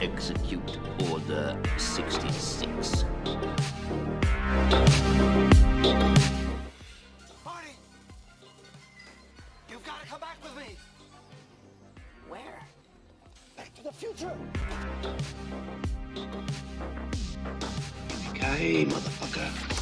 Execute Order 66. Marty! You've got to come back with me! Where? Back to the future! Okay, motherfucker.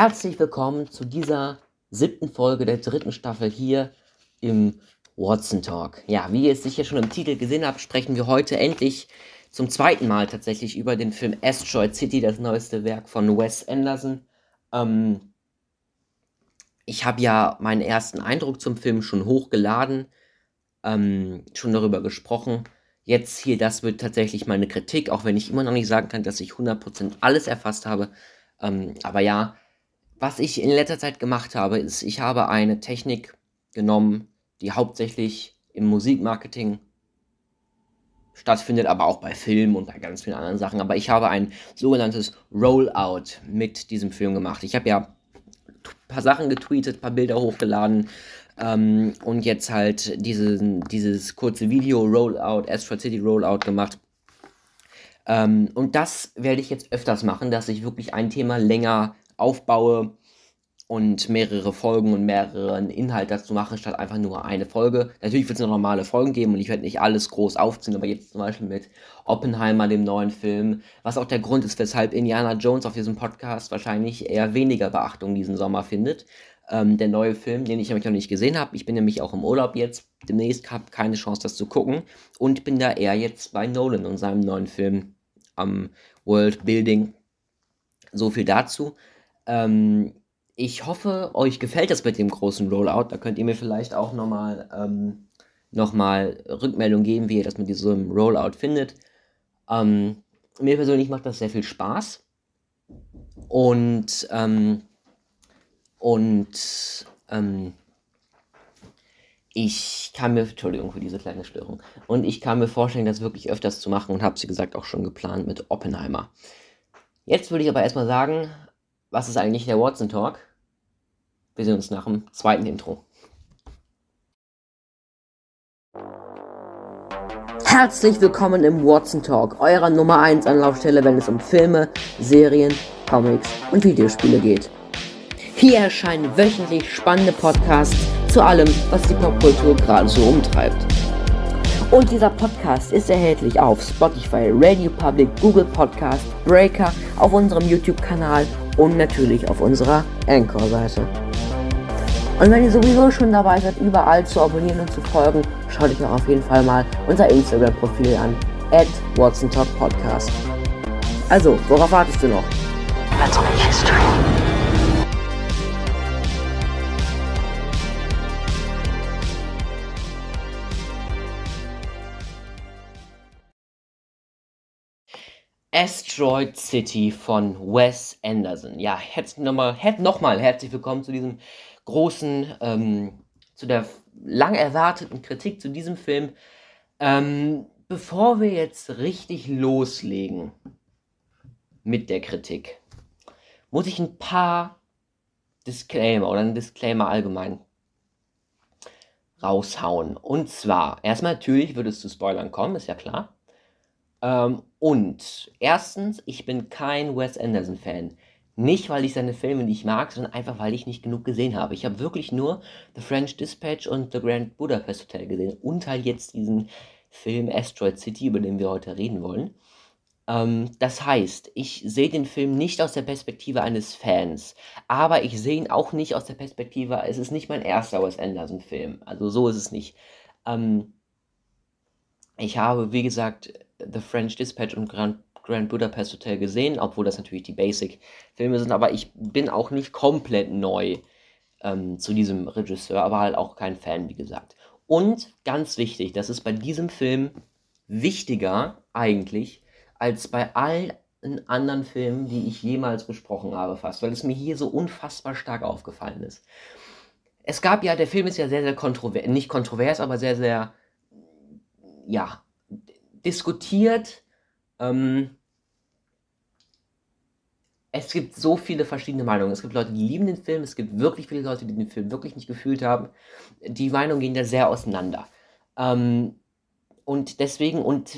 Herzlich willkommen zu dieser siebten Folge der dritten Staffel hier im Watson Talk. Ja, wie ihr es sicher schon im Titel gesehen habt, sprechen wir heute endlich zum zweiten Mal tatsächlich über den Film Asteroid City, das neueste Werk von Wes Anderson. Ähm, ich habe ja meinen ersten Eindruck zum Film schon hochgeladen, ähm, schon darüber gesprochen. Jetzt hier, das wird tatsächlich meine Kritik, auch wenn ich immer noch nicht sagen kann, dass ich 100% alles erfasst habe. Ähm, aber ja, was ich in letzter Zeit gemacht habe, ist, ich habe eine Technik genommen, die hauptsächlich im Musikmarketing stattfindet, aber auch bei Filmen und bei ganz vielen anderen Sachen. Aber ich habe ein sogenanntes Rollout mit diesem Film gemacht. Ich habe ja ein paar Sachen getweetet, ein paar Bilder hochgeladen ähm, und jetzt halt diesen, dieses kurze Video Rollout, Astro City Rollout gemacht. Ähm, und das werde ich jetzt öfters machen, dass ich wirklich ein Thema länger aufbaue und mehrere Folgen und mehreren Inhalt dazu mache, statt einfach nur eine Folge. Natürlich wird es noch normale Folgen geben und ich werde nicht alles groß aufziehen, aber jetzt zum Beispiel mit Oppenheimer, dem neuen Film, was auch der Grund ist, weshalb Indiana Jones auf diesem Podcast wahrscheinlich eher weniger Beachtung diesen Sommer findet. Ähm, der neue Film, den ich nämlich noch nicht gesehen habe. Ich bin nämlich auch im Urlaub jetzt. Demnächst habe keine Chance, das zu gucken. Und bin da eher jetzt bei Nolan und seinem neuen Film am World Building. So viel dazu. Ähm, ich hoffe, euch gefällt das mit dem großen Rollout. Da könnt ihr mir vielleicht auch nochmal ähm, noch Rückmeldung geben, wie ihr das mit diesem Rollout findet. Ähm, mir persönlich macht das sehr viel Spaß. Und, ähm, und ähm, ich kann mir, Entschuldigung für diese kleine Störung, und ich kann mir vorstellen, das wirklich öfters zu machen und habe, wie gesagt, auch schon geplant mit Oppenheimer. Jetzt würde ich aber erstmal sagen, was ist eigentlich der Watson Talk? Wir sehen uns nach dem zweiten Intro. Herzlich willkommen im Watson Talk, eurer Nummer 1 Anlaufstelle, wenn es um Filme, Serien, Comics und Videospiele geht. Hier erscheinen wöchentlich spannende Podcasts zu allem, was die Popkultur gerade so umtreibt. Und dieser Podcast ist erhältlich auf Spotify, Radio Public, Google Podcast, Breaker, auf unserem YouTube-Kanal und natürlich auf unserer Anchor-Seite. Und wenn ihr sowieso schon dabei seid, überall zu abonnieren und zu folgen, schaut euch auch auf jeden Fall mal unser Instagram-Profil an, at Podcast. Also, worauf wartest du noch? Let's make history. Asteroid City von Wes Anderson. Ja, herzlich nochmal noch herzlich willkommen zu diesem großen, ähm, zu der lang erwarteten Kritik zu diesem Film. Ähm, bevor wir jetzt richtig loslegen mit der Kritik, muss ich ein paar Disclaimer oder ein Disclaimer allgemein raushauen. Und zwar, erstmal natürlich wird es zu Spoilern kommen, ist ja klar. Ähm, und erstens, ich bin kein Wes Anderson-Fan. Nicht, weil ich seine Filme nicht mag, sondern einfach, weil ich nicht genug gesehen habe. Ich habe wirklich nur The French Dispatch und The Grand Budapest Hotel gesehen und halt jetzt diesen Film Asteroid City, über den wir heute reden wollen. Ähm, das heißt, ich sehe den Film nicht aus der Perspektive eines Fans, aber ich sehe ihn auch nicht aus der Perspektive, es ist nicht mein erster Wes Anderson-Film. Also so ist es nicht. Ähm, ich habe, wie gesagt, The French Dispatch und Grand, Grand Budapest Hotel gesehen, obwohl das natürlich die Basic-Filme sind, aber ich bin auch nicht komplett neu ähm, zu diesem Regisseur, aber halt auch kein Fan, wie gesagt. Und ganz wichtig, das ist bei diesem Film wichtiger eigentlich als bei allen anderen Filmen, die ich jemals besprochen habe, fast, weil es mir hier so unfassbar stark aufgefallen ist. Es gab ja, der Film ist ja sehr, sehr kontrovers, nicht kontrovers, aber sehr, sehr, ja, diskutiert, ähm, es gibt so viele verschiedene Meinungen. Es gibt Leute, die lieben den Film, es gibt wirklich viele Leute, die den Film wirklich nicht gefühlt haben. Die Meinungen gehen da sehr auseinander. Ähm, und deswegen, und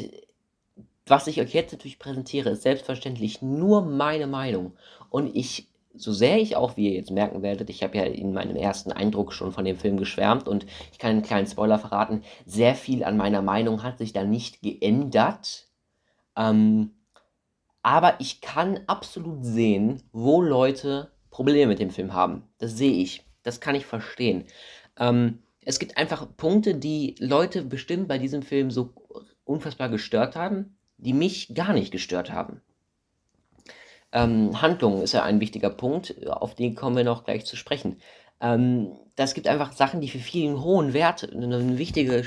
was ich euch jetzt natürlich präsentiere, ist selbstverständlich nur meine Meinung. Und ich, so sehr ich auch, wie ihr jetzt merken werdet, ich habe ja in meinem ersten Eindruck schon von dem Film geschwärmt und ich kann einen kleinen Spoiler verraten, sehr viel an meiner Meinung hat sich da nicht geändert. Ähm, aber ich kann absolut sehen, wo Leute Probleme mit dem Film haben. Das sehe ich. Das kann ich verstehen. Ähm, es gibt einfach Punkte, die Leute bestimmt bei diesem Film so unfassbar gestört haben, die mich gar nicht gestört haben. Ähm, Handlung ist ja ein wichtiger Punkt, auf den kommen wir noch gleich zu sprechen. Ähm, das gibt einfach Sachen, die für vielen hohen Wert eine wichtige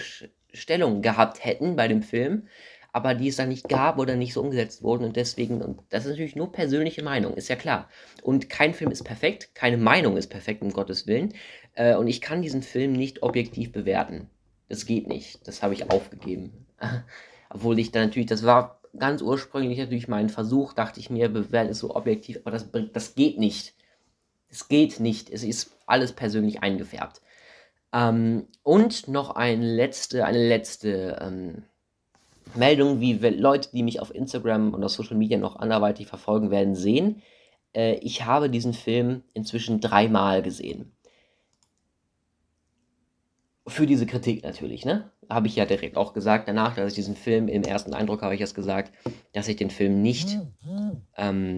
Stellung gehabt hätten bei dem Film, aber die es dann nicht gab oder nicht so umgesetzt wurden und deswegen, und das ist natürlich nur persönliche Meinung, ist ja klar. Und kein Film ist perfekt, keine Meinung ist perfekt, um Gottes Willen. Äh, und ich kann diesen Film nicht objektiv bewerten. Das geht nicht. Das habe ich aufgegeben. Obwohl ich dann natürlich, das war ganz ursprünglich natürlich mein Versuch, dachte ich mir, bewerten ist so objektiv, aber das, das geht nicht. Es geht nicht. Es ist alles persönlich eingefärbt. Ähm, und noch ein letzte, eine letzte ähm, Meldungen, wie Leute, die mich auf Instagram und auf Social Media noch anderweitig verfolgen werden, sehen. Äh, ich habe diesen Film inzwischen dreimal gesehen. Für diese Kritik natürlich, ne? Habe ich ja direkt auch gesagt. Danach, dass ich diesen Film, im ersten Eindruck habe ich es gesagt, dass ich den Film nicht, ähm,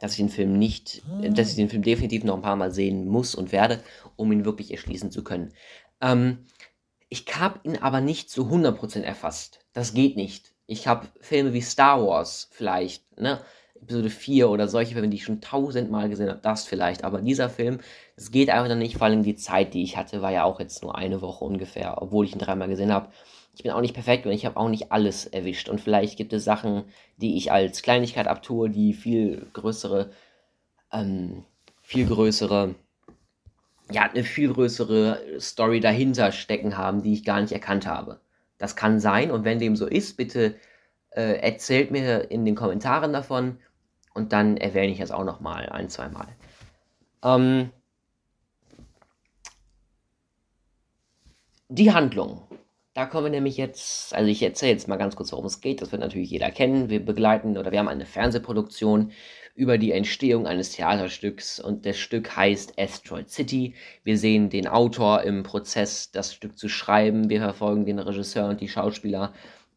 dass ich den Film nicht, dass ich den Film definitiv noch ein paar Mal sehen muss und werde, um ihn wirklich erschließen zu können. Ähm, ich habe ihn aber nicht zu 100% erfasst. Das geht nicht. Ich habe Filme wie Star Wars vielleicht, ne? Episode 4 oder solche Filme, die ich schon tausendmal gesehen habe, das vielleicht. Aber dieser Film, es geht einfach nicht, vor allem die Zeit, die ich hatte, war ja auch jetzt nur eine Woche ungefähr, obwohl ich ihn dreimal gesehen habe. Ich bin auch nicht perfekt und ich habe auch nicht alles erwischt. Und vielleicht gibt es Sachen, die ich als Kleinigkeit abtue, die viel größere, ähm, viel größere ja, eine viel größere Story dahinter stecken haben, die ich gar nicht erkannt habe. Das kann sein und wenn dem so ist, bitte äh, erzählt mir in den Kommentaren davon und dann erwähne ich das auch nochmal ein, zweimal. Ähm, die Handlung. Da kommen wir nämlich jetzt, also ich erzähle jetzt mal ganz kurz, worum es geht. Das wird natürlich jeder kennen. Wir begleiten oder wir haben eine Fernsehproduktion über die Entstehung eines Theaterstücks und das Stück heißt Asteroid City. Wir sehen den Autor im Prozess, das Stück zu schreiben. Wir verfolgen den Regisseur und die Schauspieler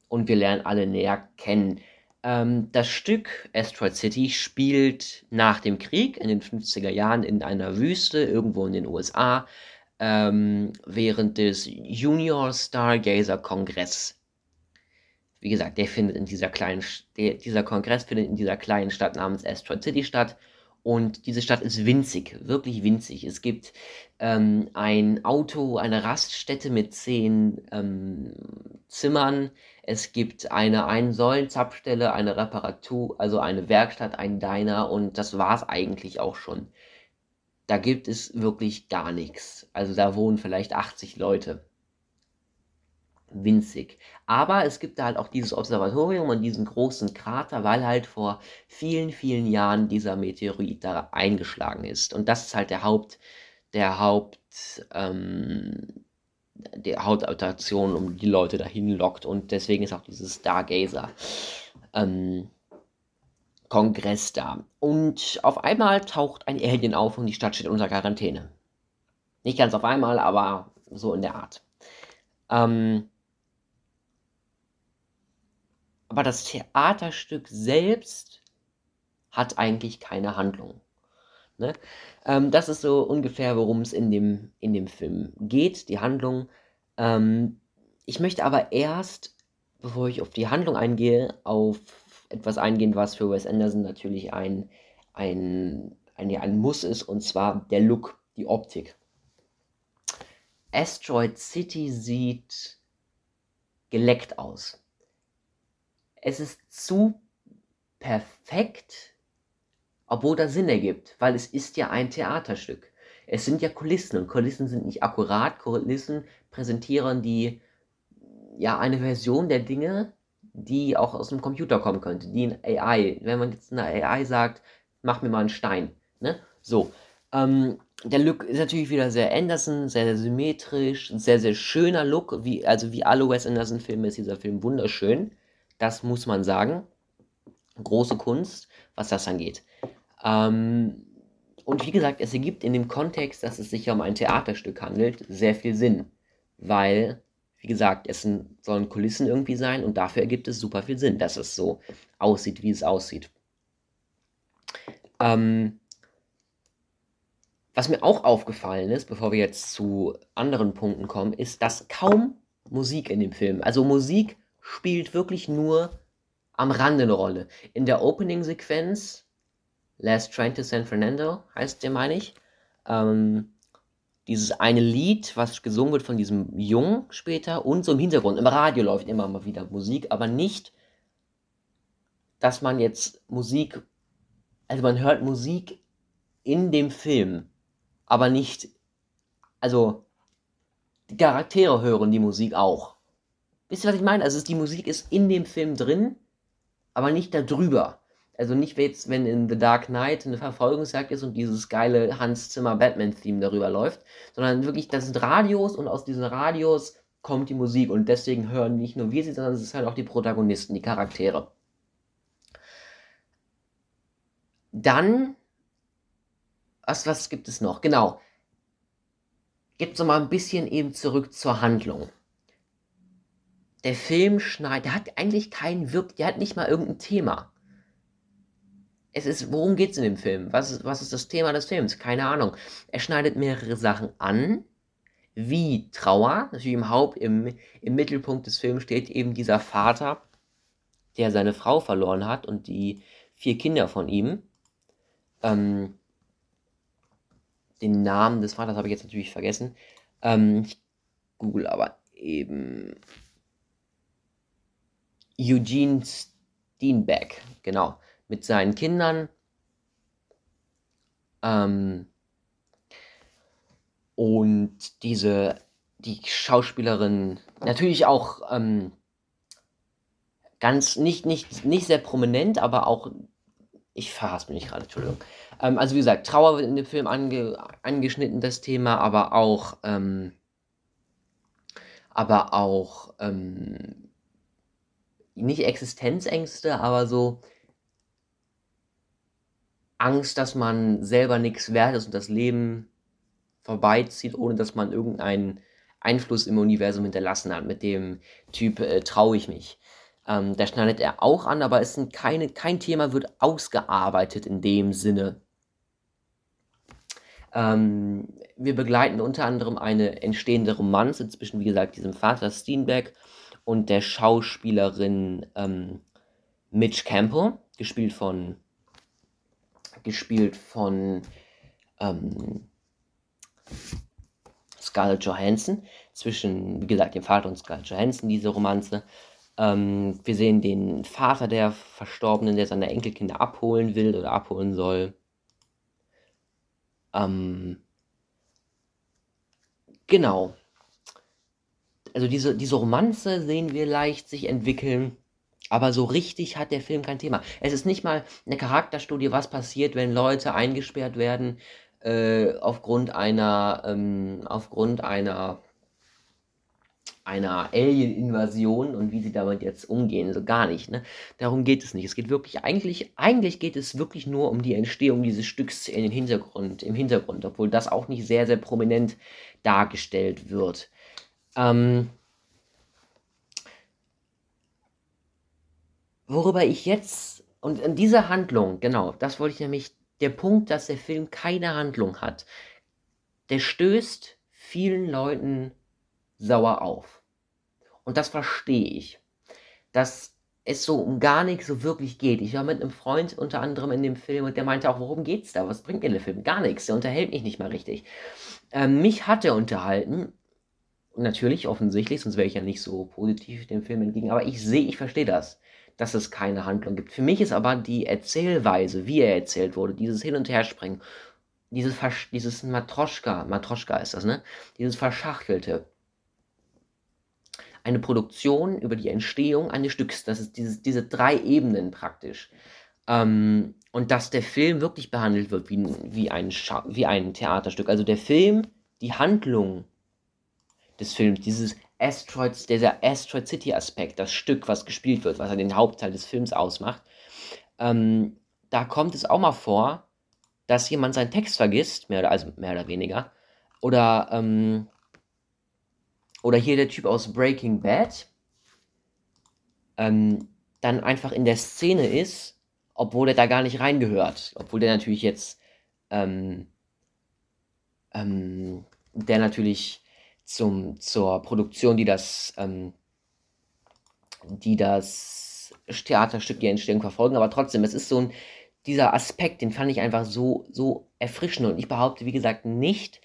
und wir lernen alle näher kennen. Ähm, das Stück Asteroid City spielt nach dem Krieg in den 50er Jahren in einer Wüste irgendwo in den USA ähm, während des Junior Stargazer Kongress wie gesagt, der findet in dieser kleinen, der, dieser Kongress findet in dieser kleinen Stadt namens Asteroid City statt. Und diese Stadt ist winzig, wirklich winzig. Es gibt ähm, ein Auto, eine Raststätte mit zehn ähm, Zimmern. Es gibt eine Ein-Säulen-Zapfstelle, eine Reparatur, also eine Werkstatt, ein Diner und das war es eigentlich auch schon. Da gibt es wirklich gar nichts. Also da wohnen vielleicht 80 Leute winzig. Aber es gibt da halt auch dieses Observatorium und diesen großen Krater, weil halt vor vielen, vielen Jahren dieser Meteorit da eingeschlagen ist. Und das ist halt der Haupt, der Haupt, ähm, der Hauptattraktion, um die Leute dahin lockt. Und deswegen ist auch dieses Stargazer ähm, Kongress da. Und auf einmal taucht ein Alien auf und die Stadt steht unter Quarantäne. Nicht ganz auf einmal, aber so in der Art. Ähm, aber das Theaterstück selbst hat eigentlich keine Handlung. Ne? Ähm, das ist so ungefähr, worum es in dem, in dem Film geht, die Handlung. Ähm, ich möchte aber erst, bevor ich auf die Handlung eingehe, auf etwas eingehen, was für Wes Anderson natürlich ein, ein, ein, ein Muss ist, und zwar der Look, die Optik. Asteroid City sieht geleckt aus es ist zu perfekt, obwohl das Sinn ergibt, weil es ist ja ein Theaterstück. Es sind ja Kulissen und Kulissen sind nicht akkurat. Kulissen präsentieren die ja eine Version der Dinge, die auch aus dem Computer kommen könnte, die in AI, wenn man jetzt einer AI sagt, mach mir mal einen Stein, ne? So. Ähm, der Look ist natürlich wieder sehr Anderson, sehr, sehr symmetrisch, sehr, sehr schöner Look, wie, also wie alle Wes Anderson-Filme ist dieser Film wunderschön. Das muss man sagen. Große Kunst, was das angeht. Ähm, und wie gesagt, es ergibt in dem Kontext, dass es sich um ein Theaterstück handelt, sehr viel Sinn. Weil, wie gesagt, es sollen Kulissen irgendwie sein und dafür ergibt es super viel Sinn, dass es so aussieht, wie es aussieht. Ähm, was mir auch aufgefallen ist, bevor wir jetzt zu anderen Punkten kommen, ist, dass kaum Musik in dem Film, also Musik spielt wirklich nur am Rande eine Rolle. In der Opening-Sequenz, Last Train to San Fernando heißt der, meine ich, ähm, dieses eine Lied, was gesungen wird von diesem Jungen später und so im Hintergrund, im Radio läuft immer mal wieder Musik, aber nicht, dass man jetzt Musik, also man hört Musik in dem Film aber nicht, also die Charaktere hören die Musik auch. Wisst ihr, was ich meine? Also die Musik ist in dem Film drin, aber nicht darüber. Also nicht jetzt, wenn in The Dark Knight eine Verfolgungsjagd ist und dieses geile Hans Zimmer Batman-Theme darüber läuft, sondern wirklich, das sind Radios und aus diesen Radios kommt die Musik und deswegen hören nicht nur wir sie, sondern es sind halt auch die Protagonisten, die Charaktere. Dann was, was gibt es noch? Genau. Gibt so mal ein bisschen eben zurück zur Handlung. Der Film schneidet, der hat eigentlich keinen Wirk, der hat nicht mal irgendein Thema. Es ist, worum geht es in dem Film? Was ist, was ist das Thema des Films? Keine Ahnung. Er schneidet mehrere Sachen an, wie Trauer. Natürlich im Haupt, im, im Mittelpunkt des Films steht eben dieser Vater, der seine Frau verloren hat und die vier Kinder von ihm. Ähm, den Namen des Vaters habe ich jetzt natürlich vergessen. Ähm, ich google aber eben Eugene Steenbeck, genau, mit seinen Kindern. Ähm, und diese, die Schauspielerin, natürlich auch ähm, ganz, nicht, nicht, nicht sehr prominent, aber auch ich verhasse mich gerade, Entschuldigung. Ähm, also wie gesagt, Trauer wird in dem Film ange, angeschnitten, das Thema, aber auch, ähm, aber auch ähm, nicht Existenzängste, aber so Angst, dass man selber nichts wert ist und das Leben vorbeizieht, ohne dass man irgendeinen Einfluss im Universum hinterlassen hat. Mit dem Typ äh, traue ich mich. Ähm, da schneidet er auch an, aber es sind keine, kein Thema wird ausgearbeitet in dem Sinne. Ähm, wir begleiten unter anderem eine entstehende Romanze zwischen, wie gesagt, diesem Vater Steenbeck und der Schauspielerin ähm, Mitch Campbell, gespielt von gespielt von ähm, Scarlett Johansson, zwischen, wie gesagt, dem Vater und Scarlett Johansson, diese Romanze. Ähm, wir sehen den Vater der Verstorbenen, der seine Enkelkinder abholen will oder abholen soll. Ähm, genau. Also diese, diese Romanze sehen wir leicht sich entwickeln, aber so richtig hat der Film kein Thema. Es ist nicht mal eine Charakterstudie, was passiert, wenn Leute eingesperrt werden äh, aufgrund einer, ähm, aufgrund einer einer Alien-Invasion und wie sie damit jetzt umgehen, so gar nicht. Ne? Darum geht es nicht. Es geht wirklich, eigentlich, eigentlich geht es wirklich nur um die Entstehung dieses Stücks in den Hintergrund, im Hintergrund, obwohl das auch nicht sehr, sehr prominent dargestellt wird. Ähm, worüber ich jetzt, und in dieser Handlung, genau, das wollte ich nämlich, der Punkt, dass der Film keine Handlung hat, der stößt vielen Leuten sauer auf. Und das verstehe ich. Dass es so um gar nichts so wirklich geht. Ich war mit einem Freund unter anderem in dem Film und der meinte auch, worum geht's da? Was bringt mir der Film? Gar nichts. Der unterhält mich nicht mal richtig. Ähm, mich hat er unterhalten. Natürlich, offensichtlich, sonst wäre ich ja nicht so positiv dem Film entgegen. Aber ich sehe, ich verstehe das, dass es keine Handlung gibt. Für mich ist aber die Erzählweise, wie er erzählt wurde, dieses Hin- und Herspringen, dieses, Versch dieses Matroschka, Matroschka ist das, ne? Dieses Verschachtelte, eine Produktion, über die Entstehung eines Stücks. Das ist dieses, diese drei Ebenen praktisch. Ähm, und dass der Film wirklich behandelt wird wie, wie, ein wie ein Theaterstück. Also der Film, die Handlung des Films, dieses Asteroid, dieser Asteroid City Aspekt, das Stück, was gespielt wird, was ja den Hauptteil des Films ausmacht, ähm, da kommt es auch mal vor, dass jemand seinen Text vergisst, mehr oder, also mehr oder weniger, oder, ähm, oder hier der Typ aus Breaking Bad, ähm, dann einfach in der Szene ist, obwohl er da gar nicht reingehört. Obwohl der natürlich jetzt, ähm, ähm, der natürlich zum, zur Produktion, die das, ähm, die das Theaterstück, die Entstehung verfolgen, aber trotzdem, es ist so ein, dieser Aspekt, den fand ich einfach so, so erfrischend. Und ich behaupte, wie gesagt, nicht,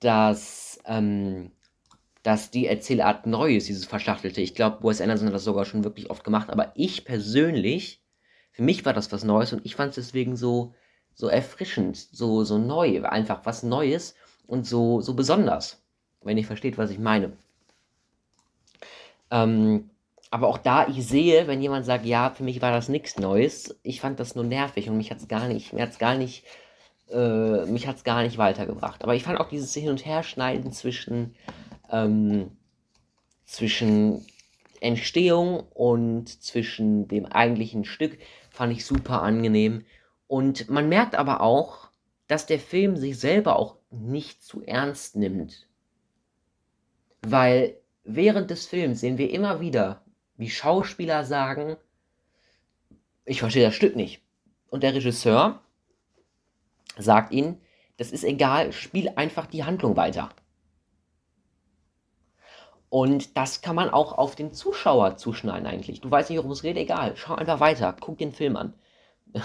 dass, ähm, dass die Erzählart neu ist, dieses Verschachtelte. Ich glaube, Wes Anderson hat das sogar schon wirklich oft gemacht, aber ich persönlich, für mich war das was Neues und ich fand es deswegen so, so erfrischend, so, so neu, einfach was Neues und so, so besonders, wenn ihr versteht, was ich meine. Ähm, aber auch da, ich sehe, wenn jemand sagt, ja, für mich war das nichts Neues, ich fand das nur nervig und mich hat es gar nicht, mir hat es gar nicht, äh, mich hat es gar nicht weitergebracht. Aber ich fand auch dieses Hin- und Herschneiden zwischen, ähm, zwischen Entstehung und zwischen dem eigentlichen Stück fand ich super angenehm. Und man merkt aber auch, dass der Film sich selber auch nicht zu ernst nimmt. Weil während des Films sehen wir immer wieder, wie Schauspieler sagen, ich verstehe das Stück nicht. Und der Regisseur sagt ihnen, das ist egal, spiel einfach die Handlung weiter. Und das kann man auch auf den Zuschauer zuschneiden eigentlich. Du weißt nicht, worum es geht, egal. Schau einfach weiter, guck den Film an.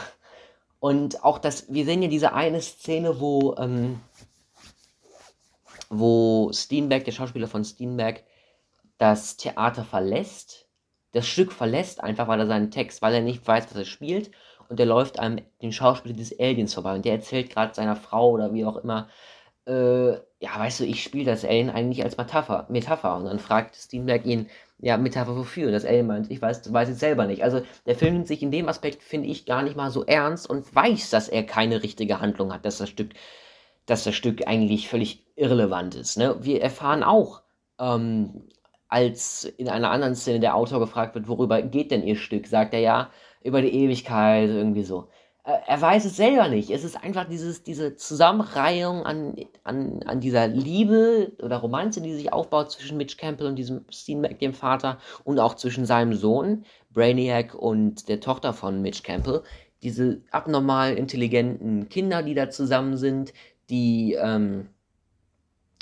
Und auch das, wir sehen ja diese eine Szene, wo, ähm, wo Steenbeck, der Schauspieler von Steenbeck, das Theater verlässt. Das Stück verlässt einfach, weil er seinen Text, weil er nicht weiß, was er spielt. Und der läuft einem den Schauspieler des Aliens vorbei. Und der erzählt gerade seiner Frau oder wie auch immer, äh, ja, weißt du, ich spiele das Alien eigentlich als Metapher, Metapher. Und dann fragt Steenbeck ihn, ja, Metapher wofür? Und das Alien meint, ich weiß, weiß es selber nicht. Also der Film nimmt sich in dem Aspekt, finde ich, gar nicht mal so ernst und weiß, dass er keine richtige Handlung hat, dass das Stück, dass das Stück eigentlich völlig irrelevant ist. Ne? Wir erfahren auch, ähm, als in einer anderen Szene der Autor gefragt wird, worüber geht denn ihr Stück, sagt er ja, über die Ewigkeit, irgendwie so. Äh, er weiß es selber nicht. Es ist einfach dieses, diese Zusammenreihung an, an, an dieser Liebe oder Romanze, die sich aufbaut zwischen Mitch Campbell und diesem Steenbeck, dem Vater, und auch zwischen seinem Sohn, Brainiac, und der Tochter von Mitch Campbell. Diese abnormal intelligenten Kinder, die da zusammen sind, die, ähm,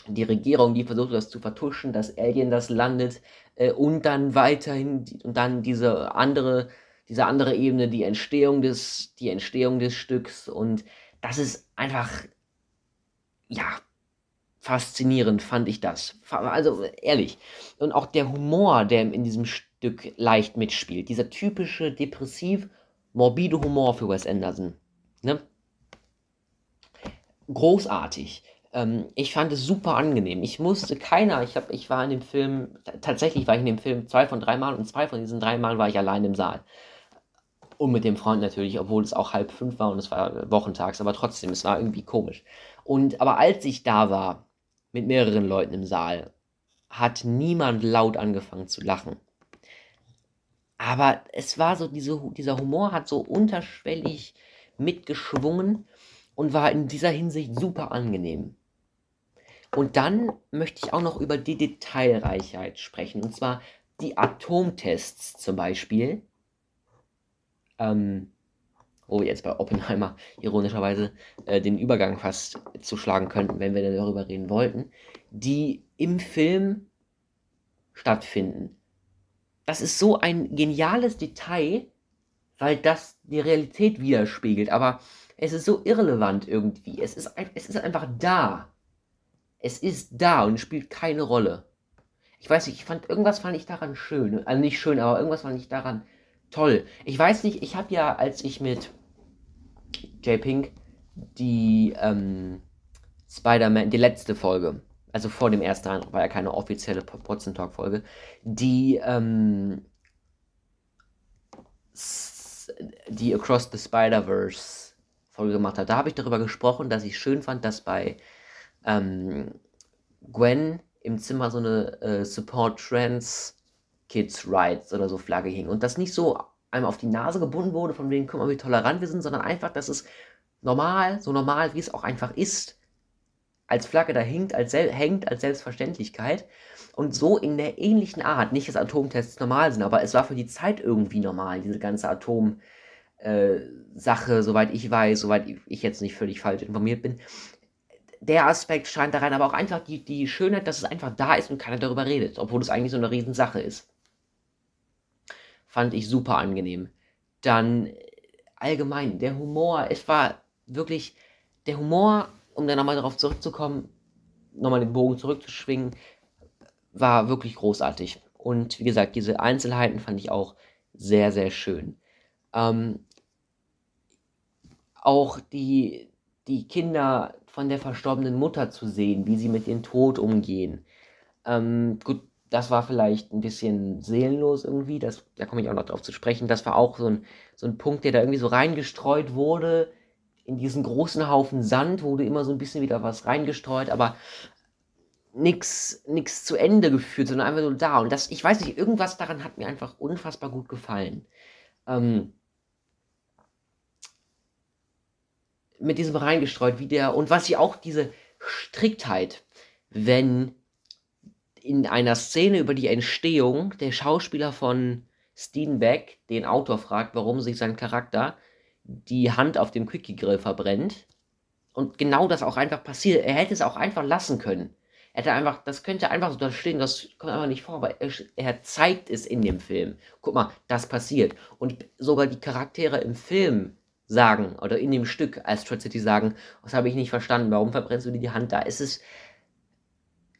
die Regierung, die versucht, das zu vertuschen, das Alien, das landet, äh, und dann weiterhin, und dann diese andere diese andere Ebene, die Entstehung des, die Entstehung des Stücks und das ist einfach, ja, faszinierend fand ich das. Also ehrlich. Und auch der Humor, der in diesem Stück leicht mitspielt, dieser typische depressiv morbide Humor für Wes Anderson. Ne? Großartig. Ähm, ich fand es super angenehm. Ich musste keiner, ich, hab, ich war in dem Film, tatsächlich war ich in dem Film zwei von drei Mal und zwei von diesen drei Mal war ich allein im Saal. Und mit dem Freund natürlich, obwohl es auch halb fünf war und es war wochentags, aber trotzdem, es war irgendwie komisch. Und aber als ich da war, mit mehreren Leuten im Saal, hat niemand laut angefangen zu lachen. Aber es war so, diese, dieser Humor hat so unterschwellig mitgeschwungen und war in dieser Hinsicht super angenehm. Und dann möchte ich auch noch über die Detailreichheit sprechen. Und zwar die Atomtests zum Beispiel ähm, wo wir jetzt bei Oppenheimer ironischerweise äh, den Übergang fast zuschlagen könnten, wenn wir darüber reden wollten, die im Film stattfinden. Das ist so ein geniales Detail, weil das die Realität widerspiegelt, aber es ist so irrelevant irgendwie. Es ist, es ist einfach da. Es ist da und spielt keine Rolle. Ich weiß nicht, ich fand, irgendwas fand ich daran schön. Also nicht schön, aber irgendwas fand ich daran toll. Ich weiß nicht, ich habe ja, als ich mit J. Pink die ähm, Spider-Man, die letzte Folge also vor dem ersten Eindruck war ja keine offizielle Potzen Talk Folge, die ähm, die Across the Spider-Verse Folge gemacht hat. Da habe ich darüber gesprochen, dass ich schön fand, dass bei ähm, Gwen im Zimmer so eine äh, Support Trans Kids Rights oder so Flagge hing und das nicht so einem auf die Nase gebunden wurde, von wegen, guck mal, wie tolerant wir sind, sondern einfach, dass es normal, so normal, wie es auch einfach ist, als Flagge da hängt als, hängt als Selbstverständlichkeit und so in der ähnlichen Art, nicht dass Atomtests normal sind, aber es war für die Zeit irgendwie normal, diese ganze Atom- äh, Sache, soweit ich weiß, soweit ich jetzt nicht völlig falsch informiert bin. Der Aspekt scheint da rein, aber auch einfach die, die Schönheit, dass es einfach da ist und keiner darüber redet, obwohl es eigentlich so eine Riesensache ist. Fand ich super angenehm. Dann allgemein, der Humor, es war wirklich, der Humor um dann nochmal darauf zurückzukommen, nochmal den Bogen zurückzuschwingen, war wirklich großartig. Und wie gesagt, diese Einzelheiten fand ich auch sehr, sehr schön. Ähm, auch die, die Kinder von der verstorbenen Mutter zu sehen, wie sie mit dem Tod umgehen. Ähm, gut, das war vielleicht ein bisschen seelenlos irgendwie, das, da komme ich auch noch drauf zu sprechen. Das war auch so ein, so ein Punkt, der da irgendwie so reingestreut wurde, in diesen großen Haufen Sand wurde immer so ein bisschen wieder was reingestreut, aber nichts zu Ende geführt, sondern einfach so da. Und das, ich weiß nicht, irgendwas daran hat mir einfach unfassbar gut gefallen. Ähm, mit diesem reingestreut, wie der, und was ich auch diese Striktheit, wenn in einer Szene über die Entstehung der Schauspieler von Steenbeck den Autor fragt, warum sich sein Charakter die Hand auf dem Quickie-Grill verbrennt. Und genau das auch einfach passiert. Er hätte es auch einfach lassen können. Er hätte einfach, das könnte einfach so da stehen, das kommt einfach nicht vor, aber er, er, zeigt es in dem Film. Guck mal, das passiert. Und sogar die Charaktere im Film sagen, oder in dem Stück als City sagen, das habe ich nicht verstanden, warum verbrennst du dir die Hand da? Es ist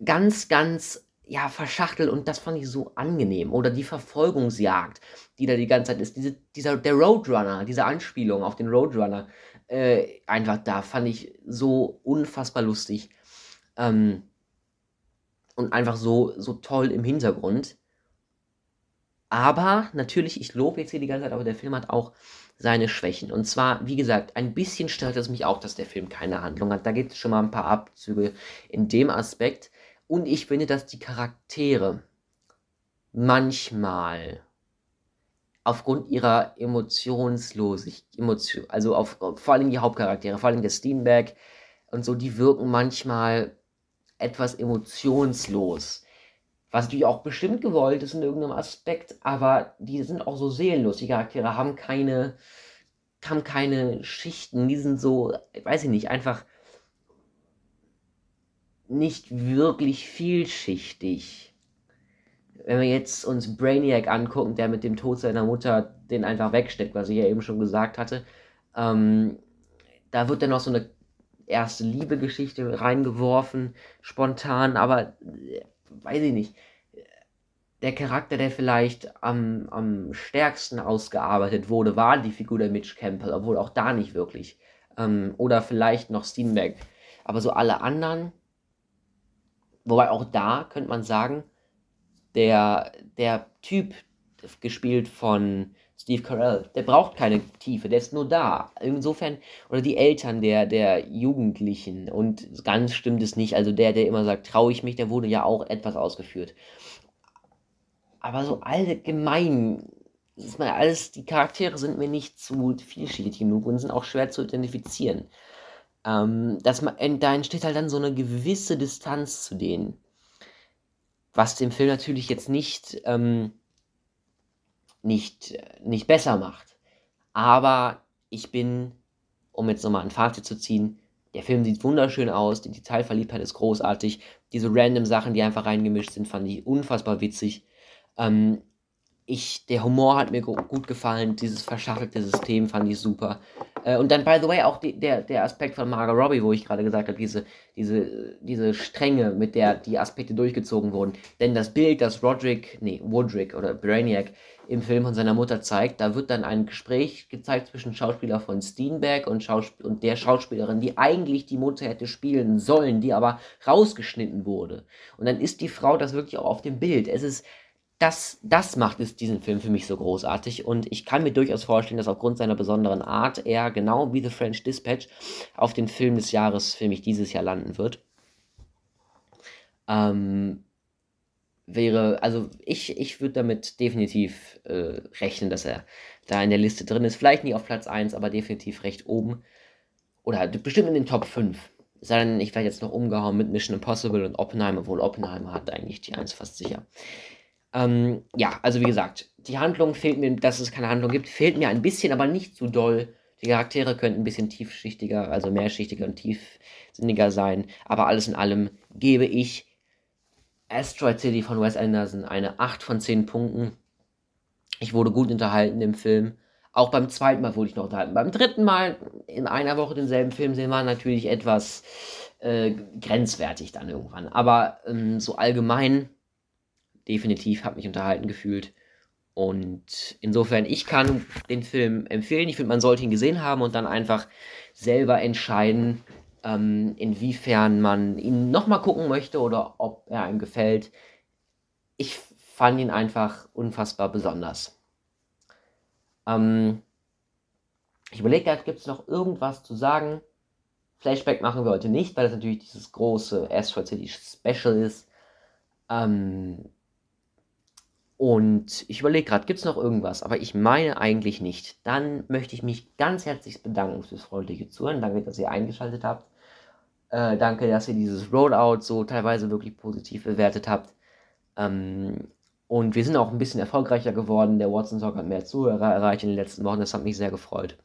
ganz, ganz ja, verschachtelt und das fand ich so angenehm. Oder die Verfolgungsjagd, die da die ganze Zeit ist. Diese, dieser, der Roadrunner, diese Anspielung auf den Roadrunner, äh, einfach da fand ich so unfassbar lustig. Ähm, und einfach so, so toll im Hintergrund. Aber natürlich, ich lobe jetzt hier die ganze Zeit, aber der Film hat auch seine Schwächen. Und zwar, wie gesagt, ein bisschen stört es mich auch, dass der Film keine Handlung hat. Da gibt es schon mal ein paar Abzüge in dem Aspekt. Und ich finde, dass die Charaktere manchmal aufgrund ihrer Emotionslosigkeit, Emotion, also auf, vor allem die Hauptcharaktere, vor allem der Steenberg und so, die wirken manchmal etwas emotionslos. Was natürlich auch bestimmt gewollt ist in irgendeinem Aspekt, aber die sind auch so seelenlos. Die Charaktere haben keine, haben keine Schichten, die sind so, weiß ich nicht, einfach nicht wirklich vielschichtig. Wenn wir jetzt uns Brainiac angucken, der mit dem Tod seiner Mutter den einfach wegsteckt, was ich ja eben schon gesagt hatte, ähm, da wird dann noch so eine erste Liebe-Geschichte reingeworfen, spontan, aber weiß ich nicht. Der Charakter, der vielleicht am, am stärksten ausgearbeitet wurde, war die Figur der Mitch Campbell, obwohl auch da nicht wirklich. Ähm, oder vielleicht noch Steenbeck. Aber so alle anderen, Wobei auch da könnte man sagen, der, der Typ, gespielt von Steve Carell, der braucht keine Tiefe, der ist nur da. Insofern, oder die Eltern der, der Jugendlichen, und ganz stimmt es nicht, also der, der immer sagt, traue ich mich, der wurde ja auch etwas ausgeführt. Aber so allgemein, ist mir alles, die Charaktere sind mir nicht zu vielschichtig genug und sind auch schwer zu identifizieren. Ähm, dass da entsteht halt dann so eine gewisse Distanz zu denen. Was den Film natürlich jetzt nicht, ähm, nicht, nicht besser macht. Aber ich bin, um jetzt nochmal ein Fazit zu ziehen, der Film sieht wunderschön aus, die Detailverliebtheit ist großartig. Diese random Sachen, die einfach reingemischt sind, fand ich unfassbar witzig. Ähm, ich, der Humor hat mir gut gefallen, dieses verschachtelte System fand ich super. Äh, und dann, by the way, auch die, der, der Aspekt von Margot Robbie, wo ich gerade gesagt habe, diese, diese, diese Strenge, mit der die Aspekte durchgezogen wurden. Denn das Bild, das Roderick, nee, Woodrick oder Brainiac im Film von seiner Mutter zeigt. Da wird dann ein Gespräch gezeigt zwischen Schauspieler von Steenberg und, Schausp und der Schauspielerin, die eigentlich die Mutter hätte spielen sollen, die aber rausgeschnitten wurde. Und dann ist die Frau das wirklich auch auf dem Bild. Es ist das, das macht es diesen Film für mich so großartig und ich kann mir durchaus vorstellen, dass aufgrund seiner besonderen Art er genau wie The French Dispatch auf den Film des Jahres für mich dieses Jahr landen wird. Ähm, wäre, also ich, ich würde damit definitiv äh, rechnen, dass er da in der Liste drin ist. Vielleicht nicht auf Platz 1, aber definitiv recht oben. Oder bestimmt in den Top 5. Sei denn, ich werde jetzt noch umgehauen mit Mission Impossible und Oppenheimer, obwohl Oppenheimer hat eigentlich die 1 fast sicher. Ähm, ja, also wie gesagt, die Handlung fehlt mir, dass es keine Handlung gibt, fehlt mir ein bisschen, aber nicht so doll. Die Charaktere könnten ein bisschen tiefschichtiger, also mehrschichtiger und tiefsinniger sein. Aber alles in allem gebe ich Asteroid City von Wes Anderson eine 8 von 10 Punkten. Ich wurde gut unterhalten im Film. Auch beim zweiten Mal wurde ich noch unterhalten. Beim dritten Mal in einer Woche denselben Film sehen war natürlich etwas äh, grenzwertig dann irgendwann. Aber ähm, so allgemein definitiv habe mich unterhalten gefühlt. Und insofern, ich kann den Film empfehlen. Ich finde, man sollte ihn gesehen haben und dann einfach selber entscheiden, ähm, inwiefern man ihn nochmal gucken möchte oder ob er einem gefällt. Ich fand ihn einfach unfassbar besonders. Ähm, ich überlege gerade, gibt es noch irgendwas zu sagen? Flashback machen wir heute nicht, weil das natürlich dieses große Astro City Special ist. Ähm, und ich überlege gerade, gibt es noch irgendwas? Aber ich meine eigentlich nicht. Dann möchte ich mich ganz herzlich bedanken fürs freundliche Zuhören. Danke, dass ihr eingeschaltet habt. Äh, danke, dass ihr dieses Rollout so teilweise wirklich positiv bewertet habt. Ähm, und wir sind auch ein bisschen erfolgreicher geworden. Der Watson Talk hat mehr Zuhörer erreicht in den letzten Wochen. Das hat mich sehr gefreut.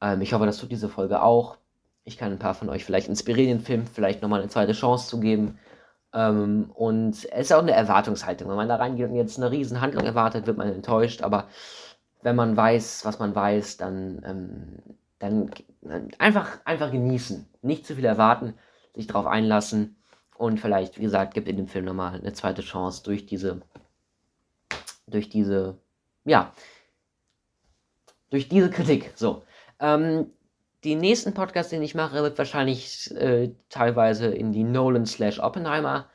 Ähm, ich hoffe, das tut diese Folge auch. Ich kann ein paar von euch vielleicht inspirieren, den Film vielleicht nochmal eine zweite Chance zu geben. Ähm, und es ist auch eine Erwartungshaltung. Wenn man da reingeht und jetzt eine Riesenhandlung erwartet, wird man enttäuscht. Aber wenn man weiß, was man weiß, dann, ähm, dann einfach, einfach genießen. Nicht zu viel erwarten, sich darauf einlassen. Und vielleicht, wie gesagt, gibt in dem Film nochmal eine zweite Chance durch diese, durch diese, ja, durch diese Kritik. So. Ähm, die nächsten Podcasts, den ich mache, wird wahrscheinlich äh, teilweise in die Nolan slash Oppenheimer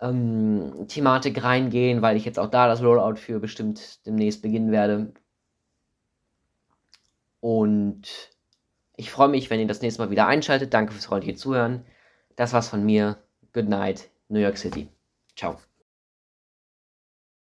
ähm, Thematik reingehen, weil ich jetzt auch da das Rollout für bestimmt demnächst beginnen werde. Und ich freue mich, wenn ihr das nächste Mal wieder einschaltet. Danke fürs freundliche Zuhören. Das war's von mir. Good night, New York City. Ciao.